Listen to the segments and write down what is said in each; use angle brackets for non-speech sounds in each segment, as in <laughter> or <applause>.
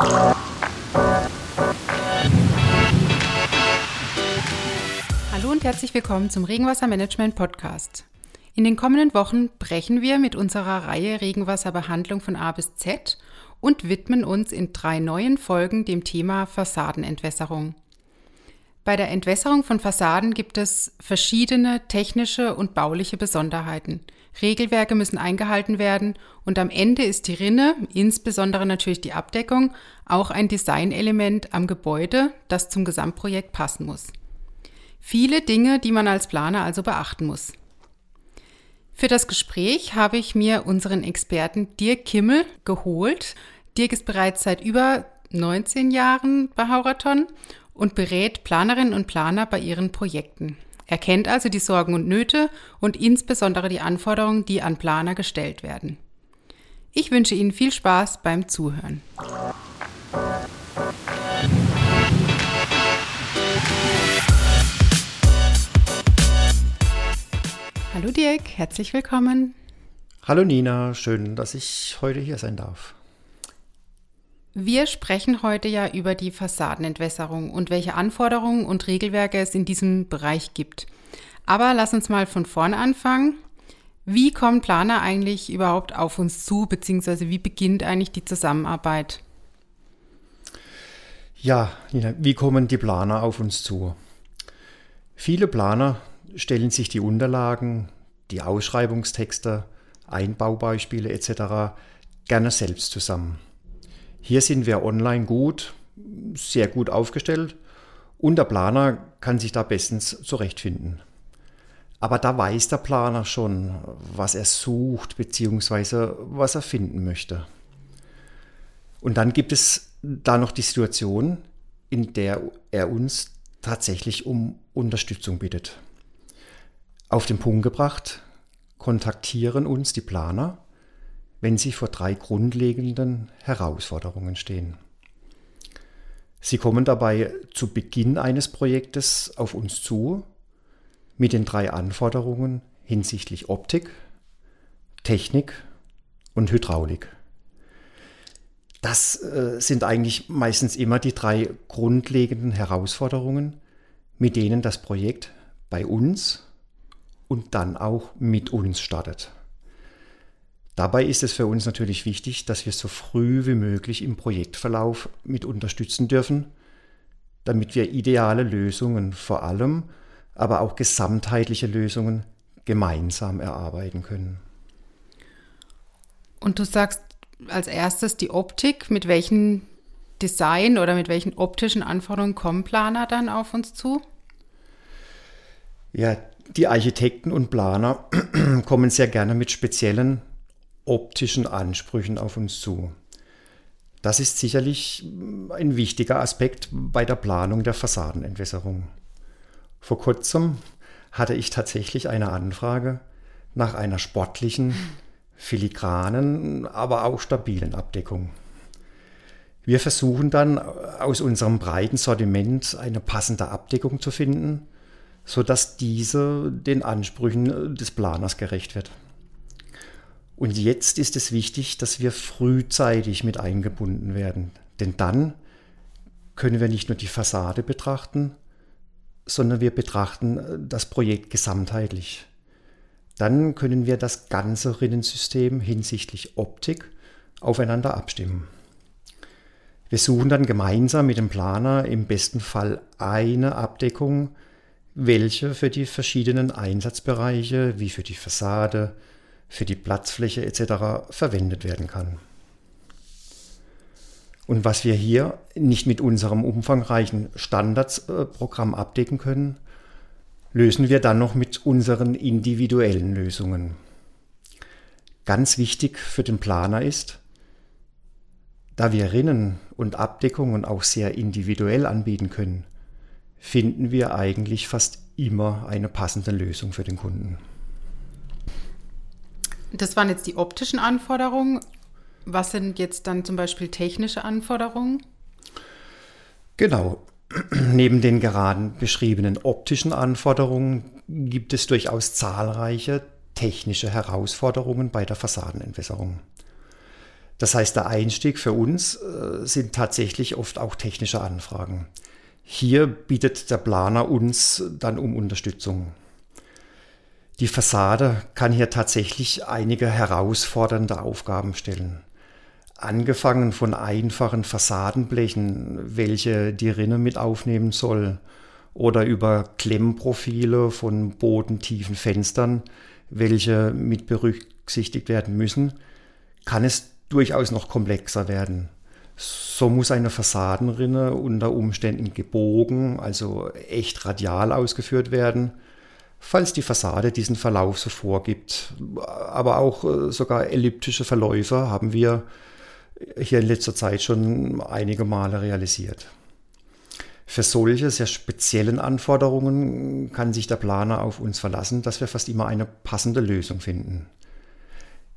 Hallo und herzlich willkommen zum Regenwassermanagement Podcast. In den kommenden Wochen brechen wir mit unserer Reihe Regenwasserbehandlung von A bis Z und widmen uns in drei neuen Folgen dem Thema Fassadenentwässerung. Bei der Entwässerung von Fassaden gibt es verschiedene technische und bauliche Besonderheiten. Regelwerke müssen eingehalten werden und am Ende ist die Rinne, insbesondere natürlich die Abdeckung, auch ein Designelement am Gebäude, das zum Gesamtprojekt passen muss. Viele Dinge, die man als Planer also beachten muss. Für das Gespräch habe ich mir unseren Experten Dirk Kimmel geholt. Dirk ist bereits seit über 19 Jahren bei Hauraton und berät Planerinnen und Planer bei ihren Projekten. Er kennt also die Sorgen und Nöte und insbesondere die Anforderungen, die an Planer gestellt werden. Ich wünsche Ihnen viel Spaß beim Zuhören. Hallo Dirk, herzlich willkommen. Hallo Nina, schön, dass ich heute hier sein darf. Wir sprechen heute ja über die Fassadenentwässerung und welche Anforderungen und Regelwerke es in diesem Bereich gibt. Aber lass uns mal von vorne anfangen. Wie kommen Planer eigentlich überhaupt auf uns zu, beziehungsweise wie beginnt eigentlich die Zusammenarbeit? Ja, Nina, wie kommen die Planer auf uns zu? Viele Planer stellen sich die Unterlagen, die Ausschreibungstexte, Einbaubeispiele etc. gerne selbst zusammen. Hier sind wir online gut, sehr gut aufgestellt und der Planer kann sich da bestens zurechtfinden. Aber da weiß der Planer schon, was er sucht bzw. was er finden möchte. Und dann gibt es da noch die Situation, in der er uns tatsächlich um Unterstützung bittet. Auf den Punkt gebracht, kontaktieren uns die Planer wenn sie vor drei grundlegenden Herausforderungen stehen. Sie kommen dabei zu Beginn eines Projektes auf uns zu mit den drei Anforderungen hinsichtlich Optik, Technik und Hydraulik. Das äh, sind eigentlich meistens immer die drei grundlegenden Herausforderungen, mit denen das Projekt bei uns und dann auch mit uns startet. Dabei ist es für uns natürlich wichtig, dass wir so früh wie möglich im Projektverlauf mit unterstützen dürfen, damit wir ideale Lösungen vor allem, aber auch gesamtheitliche Lösungen gemeinsam erarbeiten können. Und du sagst als erstes die Optik. Mit welchen Design oder mit welchen optischen Anforderungen kommen Planer dann auf uns zu? Ja, die Architekten und Planer <clears throat> kommen sehr gerne mit speziellen optischen Ansprüchen auf uns zu. Das ist sicherlich ein wichtiger Aspekt bei der Planung der Fassadenentwässerung. Vor kurzem hatte ich tatsächlich eine Anfrage nach einer sportlichen, filigranen, aber auch stabilen Abdeckung. Wir versuchen dann aus unserem breiten Sortiment eine passende Abdeckung zu finden, sodass diese den Ansprüchen des Planers gerecht wird. Und jetzt ist es wichtig, dass wir frühzeitig mit eingebunden werden. Denn dann können wir nicht nur die Fassade betrachten, sondern wir betrachten äh, das Projekt gesamtheitlich. Dann können wir das ganze Rinnensystem hinsichtlich Optik aufeinander abstimmen. Wir suchen dann gemeinsam mit dem Planer im besten Fall eine Abdeckung, welche für die verschiedenen Einsatzbereiche wie für die Fassade, für die Platzfläche etc. verwendet werden kann. Und was wir hier nicht mit unserem umfangreichen Standardsprogramm abdecken können, lösen wir dann noch mit unseren individuellen Lösungen. Ganz wichtig für den Planer ist, da wir Rinnen und Abdeckungen auch sehr individuell anbieten können, finden wir eigentlich fast immer eine passende Lösung für den Kunden. Das waren jetzt die optischen Anforderungen. Was sind jetzt dann zum Beispiel technische Anforderungen? Genau. <clears throat> Neben den gerade beschriebenen optischen Anforderungen gibt es durchaus zahlreiche technische Herausforderungen bei der Fassadenentwässerung. Das heißt, der Einstieg für uns äh, sind tatsächlich oft auch technische Anfragen. Hier bietet der Planer uns dann um Unterstützung. Die Fassade kann hier tatsächlich einige herausfordernde Aufgaben stellen. Angefangen von einfachen Fassadenblechen, welche die Rinne mit aufnehmen soll, oder über Klemmprofile von bodentiefen Fenstern, welche mit berücksichtigt werden müssen, kann es durchaus noch komplexer werden. So muss eine Fassadenrinne unter Umständen gebogen, also echt radial ausgeführt werden, falls die Fassade diesen Verlauf so vorgibt. Aber auch äh, sogar elliptische Verläufe haben wir hier in letzter Zeit schon einige Male realisiert. Für solche sehr speziellen Anforderungen kann sich der Planer auf uns verlassen, dass wir fast immer eine passende Lösung finden.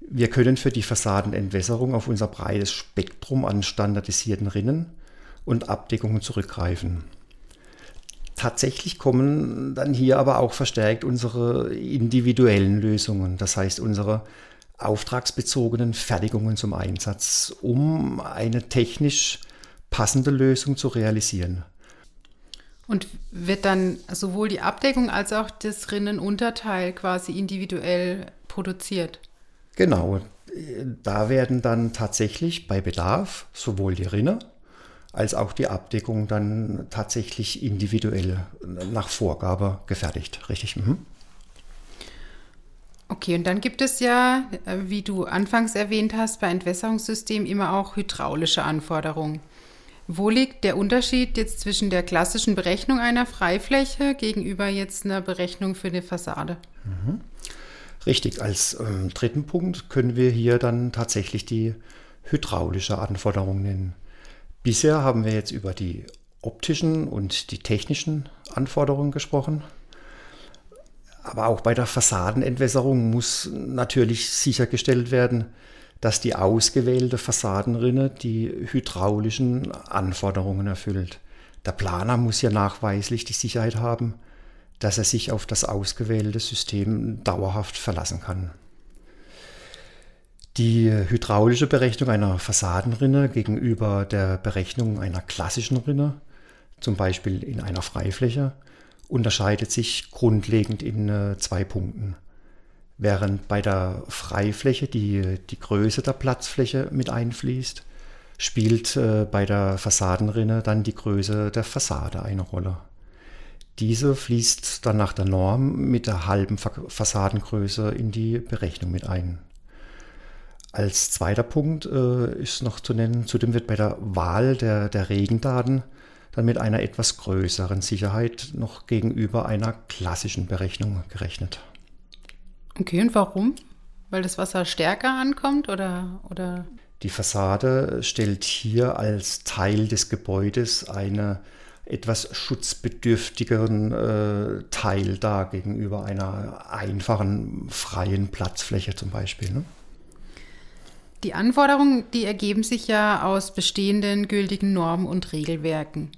Wir können für die Fassadenentwässerung auf unser breites Spektrum an standardisierten Rinnen und Abdeckungen zurückgreifen. Tatsächlich kommen dann hier aber auch verstärkt unsere individuellen Lösungen, das heißt unsere auftragsbezogenen Fertigungen zum Einsatz, um eine technisch passende Lösung zu realisieren. Und wird dann sowohl die Abdeckung als auch das Rinnenunterteil quasi individuell produziert? Genau, da werden dann tatsächlich bei Bedarf sowohl die Rinne als auch die Abdeckung dann tatsächlich individuell nach Vorgabe gefertigt. Richtig? Mhm. Okay, und dann gibt es ja, wie du anfangs erwähnt hast, bei Entwässerungssystemen immer auch hydraulische Anforderungen. Wo liegt der Unterschied jetzt zwischen der klassischen Berechnung einer Freifläche gegenüber jetzt einer Berechnung für eine Fassade? Mhm. Richtig, als ähm, dritten Punkt können wir hier dann tatsächlich die hydraulische Anforderung nennen. Bisher haben wir jetzt über die optischen und die technischen Anforderungen gesprochen. Aber auch bei der Fassadenentwässerung muss natürlich sichergestellt werden, dass die ausgewählte Fassadenrinne die hydraulischen Anforderungen erfüllt. Der Planer muss ja nachweislich die Sicherheit haben, dass er sich auf das ausgewählte System dauerhaft verlassen kann. Die hydraulische Berechnung einer Fassadenrinne gegenüber der Berechnung einer klassischen Rinne, zum Beispiel in einer Freifläche, unterscheidet sich grundlegend in äh, zwei Punkten. Während bei der Freifläche die, die Größe der Platzfläche mit einfließt, spielt äh, bei der Fassadenrinne dann die Größe der Fassade eine Rolle. Diese fließt dann nach der Norm mit der halben Fassadengröße in die Berechnung mit ein. Als zweiter Punkt äh, ist noch zu nennen, zudem wird bei der Wahl der, der Regendaten dann mit einer etwas größeren Sicherheit noch gegenüber einer klassischen Berechnung gerechnet. Okay, und warum? Weil das Wasser stärker ankommt oder, oder? Die Fassade stellt hier als Teil des Gebäudes eine etwas schutzbedürftigeren äh, Teil dar gegenüber einer einfachen freien Platzfläche zum Beispiel. Ne? Die Anforderungen, die ergeben sich ja aus bestehenden gültigen Normen und Regelwerken.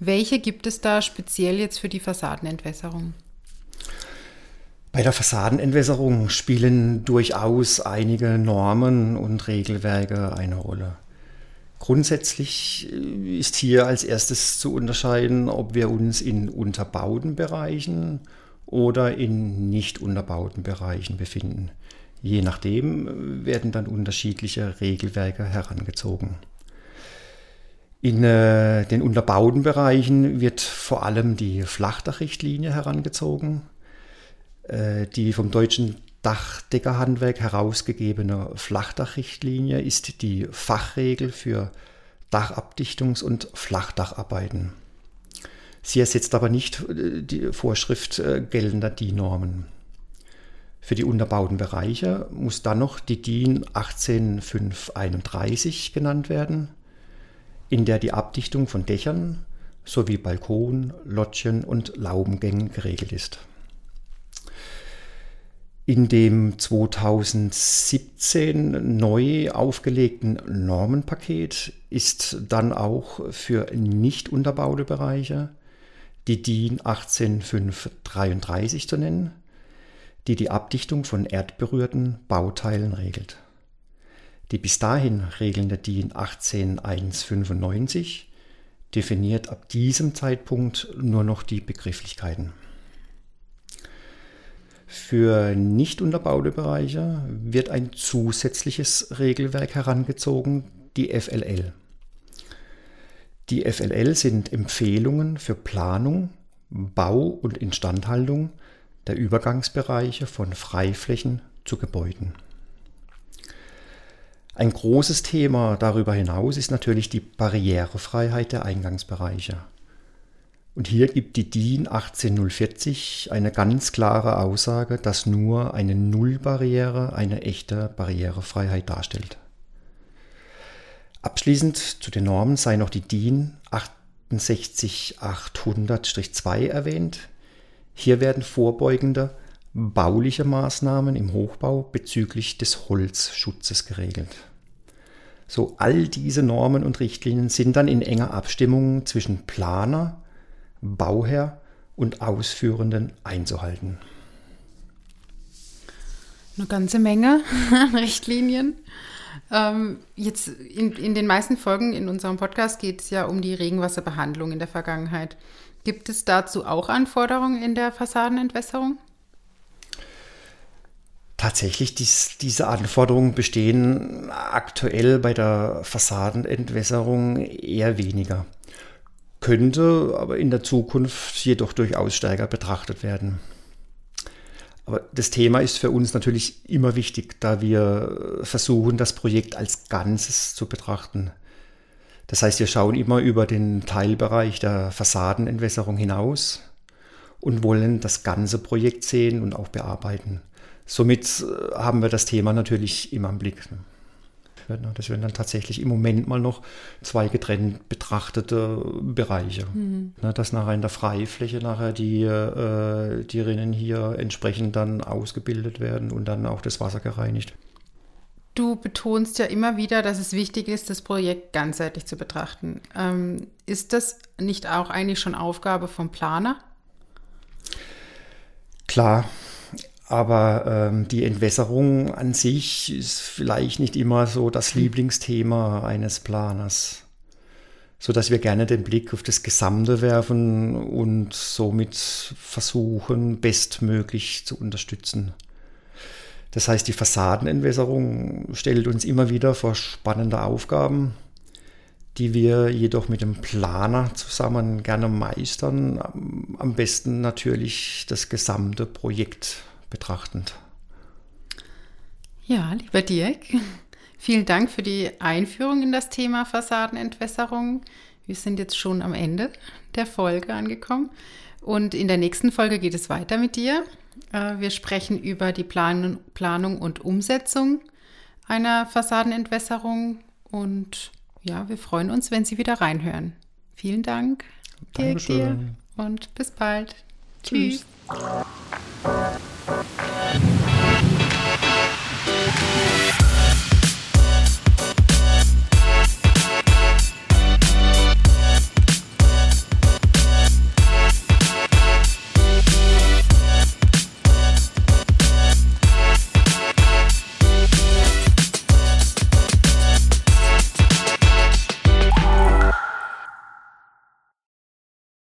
Welche gibt es da speziell jetzt für die Fassadenentwässerung? Bei der Fassadenentwässerung spielen durchaus einige Normen und Regelwerke eine Rolle. Grundsätzlich äh, ist hier als erstes zu unterscheiden, ob wir uns in unterbauten Bereichen oder in nicht unterbauten Bereichen befinden. Je nachdem werden dann unterschiedliche Regelwerke herangezogen. In äh, den unterbauten Bereichen wird vor allem die Flachdachrichtlinie herangezogen. Äh, die vom Deutschen Dachdeckerhandwerk herausgegebene Flachdachrichtlinie ist die Fachregel für Dachabdichtungs- und Flachdacharbeiten. Sie ersetzt aber nicht äh, die Vorschrift äh, geltender DIN-Normen. Für die unterbauten Bereiche muss dann noch die DIN 18531 genannt werden, in der die Abdichtung von Dächern sowie Balkon, Loggien und Laubengängen geregelt ist. In dem 2017 neu aufgelegten Normenpaket ist dann auch für nicht unterbaute Bereiche die DIN 18533 zu nennen, die die Abdichtung von erdberührten Bauteilen regelt. Die bis dahin regelnde DIN 18195 definiert ab diesem Zeitpunkt nur noch die Begrifflichkeiten. Für nicht unterbaute Bereiche wird ein zusätzliches Regelwerk herangezogen, die FLL. Die FLL sind Empfehlungen für Planung, Bau und Instandhaltung der Übergangsbereiche von Freiflächen zu Gebäuden. Ein großes Thema darüber hinaus ist natürlich die Barrierefreiheit der Eingangsbereiche. Und hier gibt die DIN 18040 eine ganz klare Aussage, dass nur eine Nullbarriere eine echte Barrierefreiheit darstellt. Abschließend zu den Normen sei noch die DIN 68800-2 erwähnt. Hier werden vorbeugende bauliche Maßnahmen im Hochbau bezüglich des Holzschutzes geregelt. So all diese Normen und Richtlinien sind dann in enger Abstimmung zwischen Planer, Bauherr und Ausführenden einzuhalten. Eine ganze Menge <laughs> an Richtlinien. Ähm, jetzt in, in den meisten Folgen in unserem Podcast geht es ja um die Regenwasserbehandlung in der Vergangenheit. Gibt es dazu auch Anforderungen in der Fassadenentwässerung? Tatsächlich, dies, diese Anforderungen bestehen aktuell bei der Fassadenentwässerung eher weniger. Könnte aber in der Zukunft jedoch durchaus stärker betrachtet werden. Aber das Thema ist für uns natürlich immer wichtig, da wir versuchen, das Projekt als Ganzes zu betrachten. Das heißt, wir schauen immer über den Teilbereich der Fassadenentwässerung hinaus und wollen das ganze Projekt sehen und auch bearbeiten. Somit äh, haben wir das Thema natürlich immer im Blick. Ne, das werden dann tatsächlich im Moment mal noch zwei getrennt betrachtete Bereiche. Mhm. Ne, dass nachher in der Freifläche nachher die, äh, die Rinnen hier entsprechend dann ausgebildet werden und dann auch das Wasser gereinigt. Du betonst ja immer wieder, dass es wichtig ist, das Projekt ganzheitlich zu betrachten. Ähm, ist das nicht auch eigentlich schon Aufgabe vom Planer? Klar, aber ähm, die Entwässerung an sich ist vielleicht nicht immer so das hm. Lieblingsthema eines Planers, so dass wir gerne den Blick auf das Gesamte werfen und somit versuchen, bestmöglich zu unterstützen. Das heißt, die Fassadenentwässerung stellt uns immer wieder vor spannende Aufgaben, die wir jedoch mit dem Planer zusammen gerne meistern. Am besten natürlich das gesamte Projekt betrachtend. Ja, lieber Dirk, <laughs> vielen Dank für die Einführung in das Thema Fassadenentwässerung. Wir sind jetzt schon am Ende der Folge angekommen und in der nächsten Folge geht es weiter mit dir. Äh, wir sprechen über die Planung und Umsetzung einer Fassadenentwässerung und ja, wir freuen uns, wenn Sie wieder reinhören. Vielen Dank, Dirk, dir und bis bald. Tschüss. Tschüss.